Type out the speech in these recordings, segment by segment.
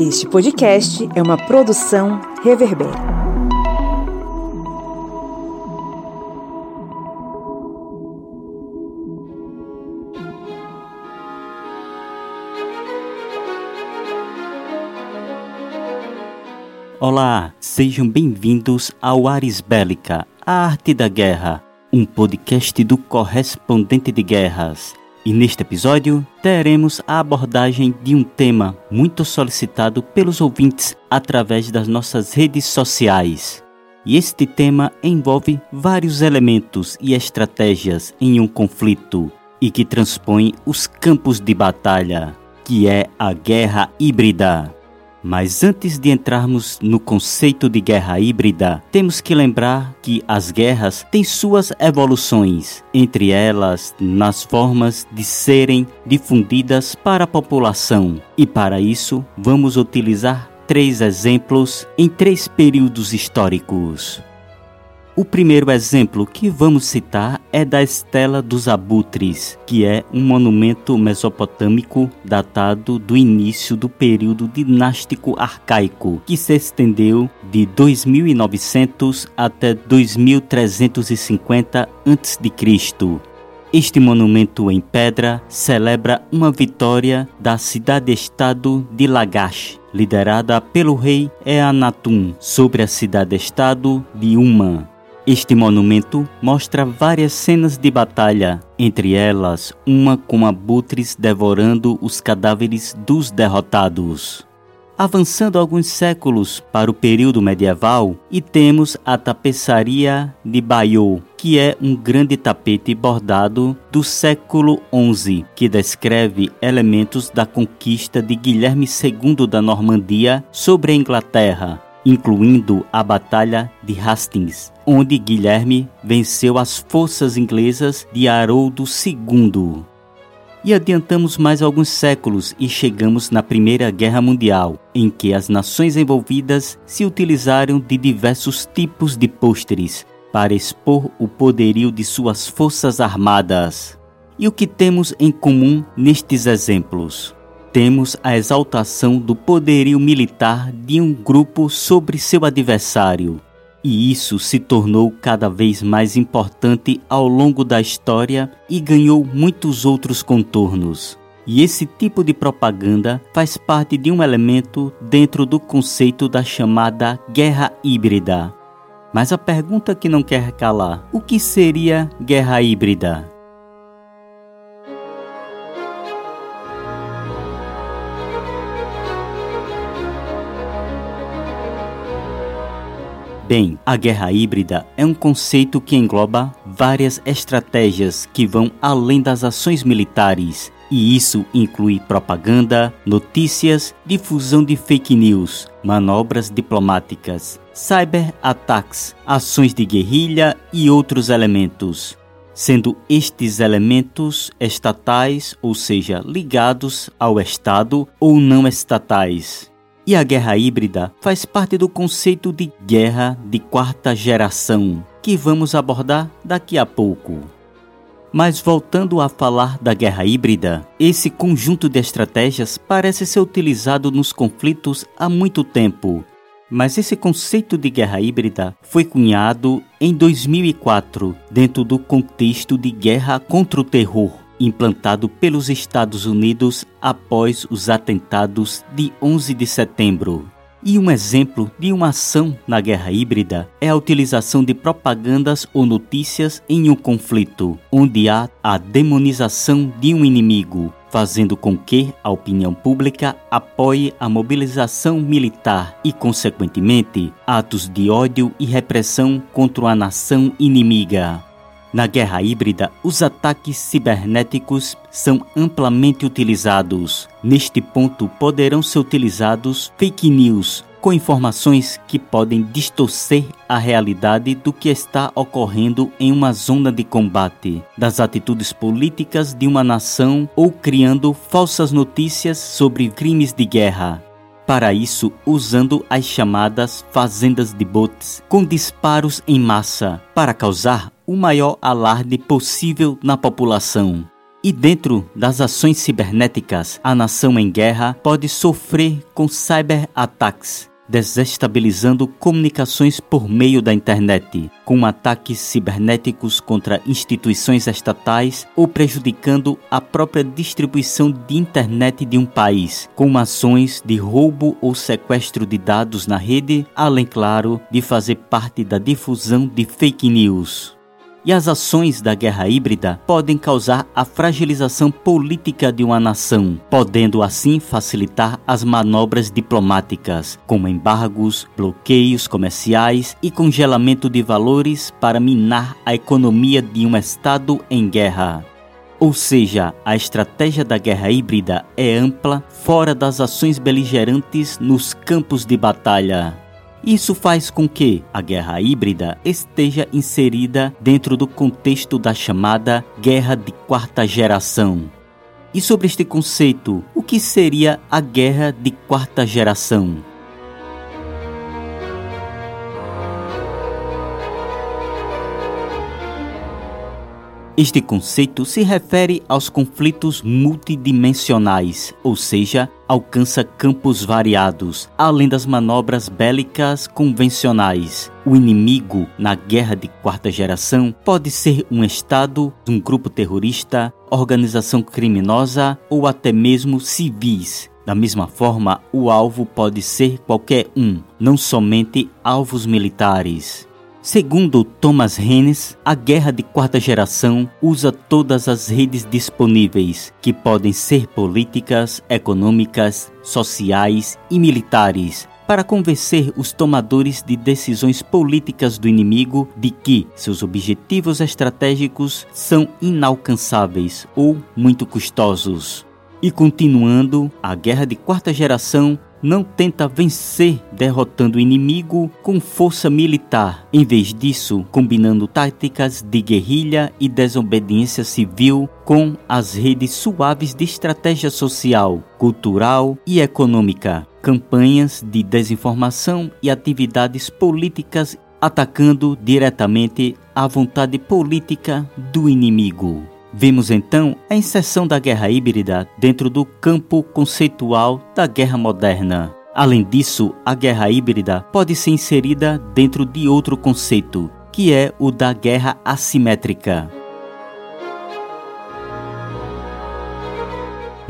Este podcast é uma produção Reverber. Olá, sejam bem-vindos ao Ares Bélica, a arte da guerra, um podcast do correspondente de guerras. E neste episódio teremos a abordagem de um tema muito solicitado pelos ouvintes através das nossas redes sociais. E este tema envolve vários elementos e estratégias em um conflito e que transpõe os campos de batalha, que é a guerra híbrida. Mas antes de entrarmos no conceito de guerra híbrida, temos que lembrar que as guerras têm suas evoluções, entre elas nas formas de serem difundidas para a população. E para isso, vamos utilizar três exemplos em três períodos históricos. O primeiro exemplo que vamos citar é da Estela dos Abutres, que é um monumento mesopotâmico datado do início do período dinástico arcaico, que se estendeu de 2900 até 2350 a.C. Este monumento em pedra celebra uma vitória da cidade-estado de Lagash, liderada pelo rei Eannatum, sobre a cidade-estado de Uma. Este monumento mostra várias cenas de batalha, entre elas uma com abutres devorando os cadáveres dos derrotados. Avançando alguns séculos para o período medieval, e temos a tapeçaria de Bayeux, que é um grande tapete bordado do século XI, que descreve elementos da conquista de Guilherme II da Normandia sobre a Inglaterra, incluindo a Batalha de Hastings, onde Guilherme venceu as forças inglesas de Haroldo II. E adiantamos mais alguns séculos e chegamos na Primeira Guerra Mundial, em que as nações envolvidas se utilizaram de diversos tipos de pôsteres para expor o poderio de suas forças armadas. E o que temos em comum nestes exemplos? Temos a exaltação do poderio militar de um grupo sobre seu adversário. E isso se tornou cada vez mais importante ao longo da história e ganhou muitos outros contornos. E esse tipo de propaganda faz parte de um elemento dentro do conceito da chamada guerra híbrida. Mas a pergunta que não quer calar: o que seria guerra híbrida? Bem, a guerra híbrida é um conceito que engloba várias estratégias que vão além das ações militares, e isso inclui propaganda, notícias, difusão de fake news, manobras diplomáticas, cyber-ataques, ações de guerrilha e outros elementos. Sendo estes elementos estatais, ou seja, ligados ao Estado ou não estatais. E a guerra híbrida faz parte do conceito de guerra de quarta geração, que vamos abordar daqui a pouco. Mas voltando a falar da guerra híbrida, esse conjunto de estratégias parece ser utilizado nos conflitos há muito tempo. Mas esse conceito de guerra híbrida foi cunhado em 2004, dentro do contexto de guerra contra o terror implantado pelos Estados Unidos após os atentados de 11 de setembro. E um exemplo de uma ação na guerra híbrida é a utilização de propagandas ou notícias em um conflito, onde há a demonização de um inimigo, fazendo com que a opinião pública apoie a mobilização militar e, consequentemente, atos de ódio e repressão contra a nação inimiga. Na guerra híbrida, os ataques cibernéticos são amplamente utilizados. Neste ponto, poderão ser utilizados fake news com informações que podem distorcer a realidade do que está ocorrendo em uma zona de combate, das atitudes políticas de uma nação ou criando falsas notícias sobre crimes de guerra. Para isso, usando as chamadas fazendas de bots com disparos em massa para causar o maior alarde possível na população. E dentro das ações cibernéticas, a nação em guerra pode sofrer com cyberataques, desestabilizando comunicações por meio da internet, com ataques cibernéticos contra instituições estatais ou prejudicando a própria distribuição de internet de um país, com ações de roubo ou sequestro de dados na rede, além, claro, de fazer parte da difusão de fake news e as ações da guerra híbrida podem causar a fragilização política de uma nação, podendo assim facilitar as manobras diplomáticas, como embargos, bloqueios comerciais e congelamento de valores para minar a economia de um Estado em guerra. Ou seja, a estratégia da guerra híbrida é ampla fora das ações beligerantes nos campos de batalha. Isso faz com que a guerra híbrida esteja inserida dentro do contexto da chamada guerra de quarta geração. E sobre este conceito, o que seria a guerra de quarta geração? Este conceito se refere aos conflitos multidimensionais, ou seja, alcança campos variados, além das manobras bélicas convencionais. O inimigo na guerra de quarta geração pode ser um Estado, um grupo terrorista, organização criminosa ou até mesmo civis. Da mesma forma, o alvo pode ser qualquer um, não somente alvos militares. Segundo Thomas Rennes, a guerra de quarta geração usa todas as redes disponíveis, que podem ser políticas, econômicas, sociais e militares, para convencer os tomadores de decisões políticas do inimigo de que seus objetivos estratégicos são inalcançáveis ou muito custosos. E continuando, a guerra de quarta geração não tenta vencer derrotando o inimigo com força militar, em vez disso, combinando táticas de guerrilha e desobediência civil com as redes suaves de estratégia social, cultural e econômica, campanhas de desinformação e atividades políticas atacando diretamente a vontade política do inimigo. Vemos então a inserção da guerra híbrida dentro do campo conceitual da guerra moderna. Além disso, a guerra híbrida pode ser inserida dentro de outro conceito, que é o da guerra assimétrica.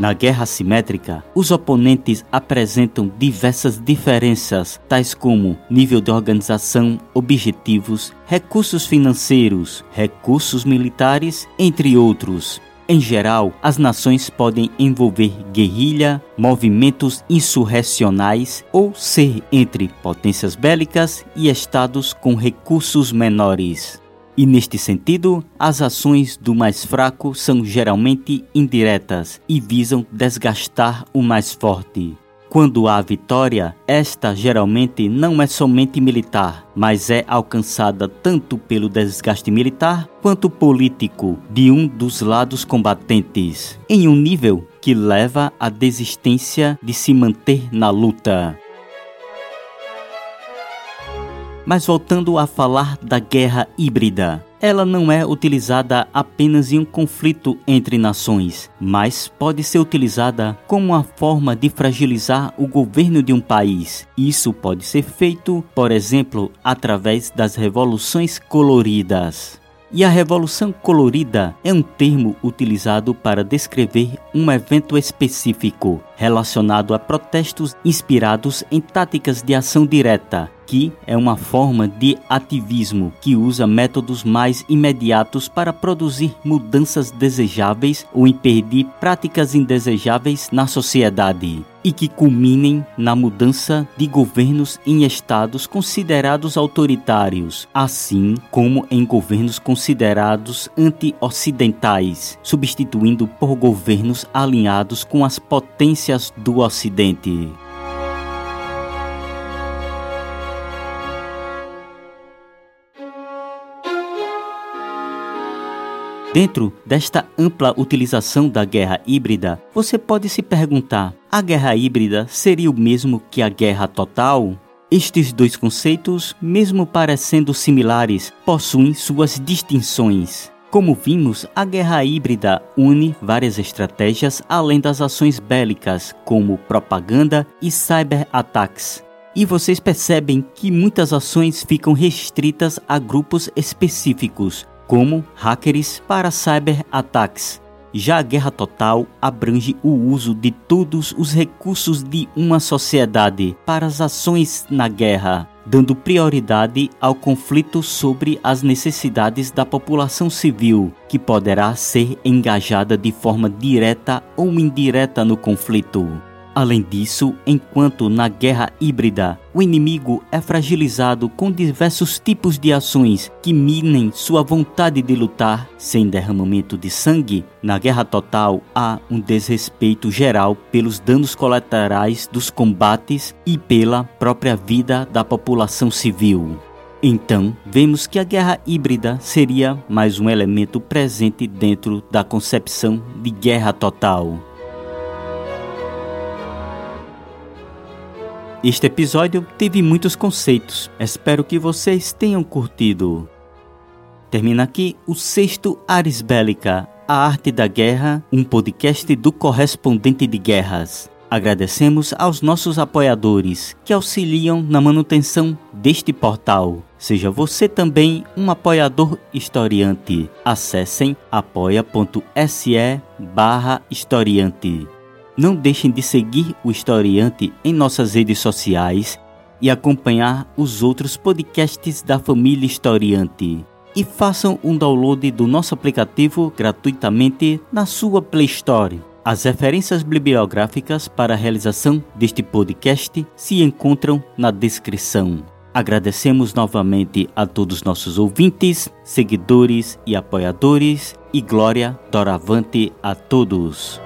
Na guerra assimétrica, os oponentes apresentam diversas diferenças, tais como nível de organização, objetivos, recursos financeiros, recursos militares, entre outros. Em geral, as nações podem envolver guerrilha, movimentos insurrecionais ou ser entre potências bélicas e estados com recursos menores. E neste sentido, as ações do mais fraco são geralmente indiretas e visam desgastar o mais forte. Quando há vitória, esta geralmente não é somente militar, mas é alcançada tanto pelo desgaste militar quanto político de um dos lados combatentes, em um nível que leva à desistência de se manter na luta. Mas voltando a falar da guerra híbrida, ela não é utilizada apenas em um conflito entre nações, mas pode ser utilizada como uma forma de fragilizar o governo de um país. Isso pode ser feito, por exemplo, através das revoluções coloridas. E a Revolução Colorida é um termo utilizado para descrever um evento específico relacionado a protestos inspirados em táticas de ação direta, que é uma forma de ativismo que usa métodos mais imediatos para produzir mudanças desejáveis ou impedir práticas indesejáveis na sociedade e que culminem na mudança de governos em estados considerados autoritários, assim como em governos considerados anti-ocidentais, substituindo por governos alinhados com as potências do Ocidente. Dentro desta ampla utilização da guerra híbrida, você pode se perguntar: a guerra híbrida seria o mesmo que a guerra total? Estes dois conceitos, mesmo parecendo similares, possuem suas distinções. Como vimos, a guerra híbrida une várias estratégias além das ações bélicas, como propaganda e cyberataques. E vocês percebem que muitas ações ficam restritas a grupos específicos, como hackers para cyberataques. Já a guerra total abrange o uso de todos os recursos de uma sociedade para as ações na guerra, dando prioridade ao conflito sobre as necessidades da população civil, que poderá ser engajada de forma direta ou indireta no conflito. Além disso, enquanto na guerra híbrida, o inimigo é fragilizado com diversos tipos de ações que minem sua vontade de lutar sem derramamento de sangue, na guerra total há um desrespeito geral pelos danos colaterais dos combates e pela própria vida da população civil. Então, vemos que a guerra híbrida seria mais um elemento presente dentro da concepção de guerra total. Este episódio teve muitos conceitos, espero que vocês tenham curtido. Termina aqui o sexto Ares Bélica, a arte da guerra, um podcast do correspondente de guerras. Agradecemos aos nossos apoiadores que auxiliam na manutenção deste portal. Seja você também um apoiador historiante. Acessem apoia.se barra. Não deixem de seguir o Historiante em nossas redes sociais e acompanhar os outros podcasts da família Historiante. E façam um download do nosso aplicativo gratuitamente na sua Play Store. As referências bibliográficas para a realização deste podcast se encontram na descrição. Agradecemos novamente a todos nossos ouvintes, seguidores e apoiadores, e glória doravante a todos.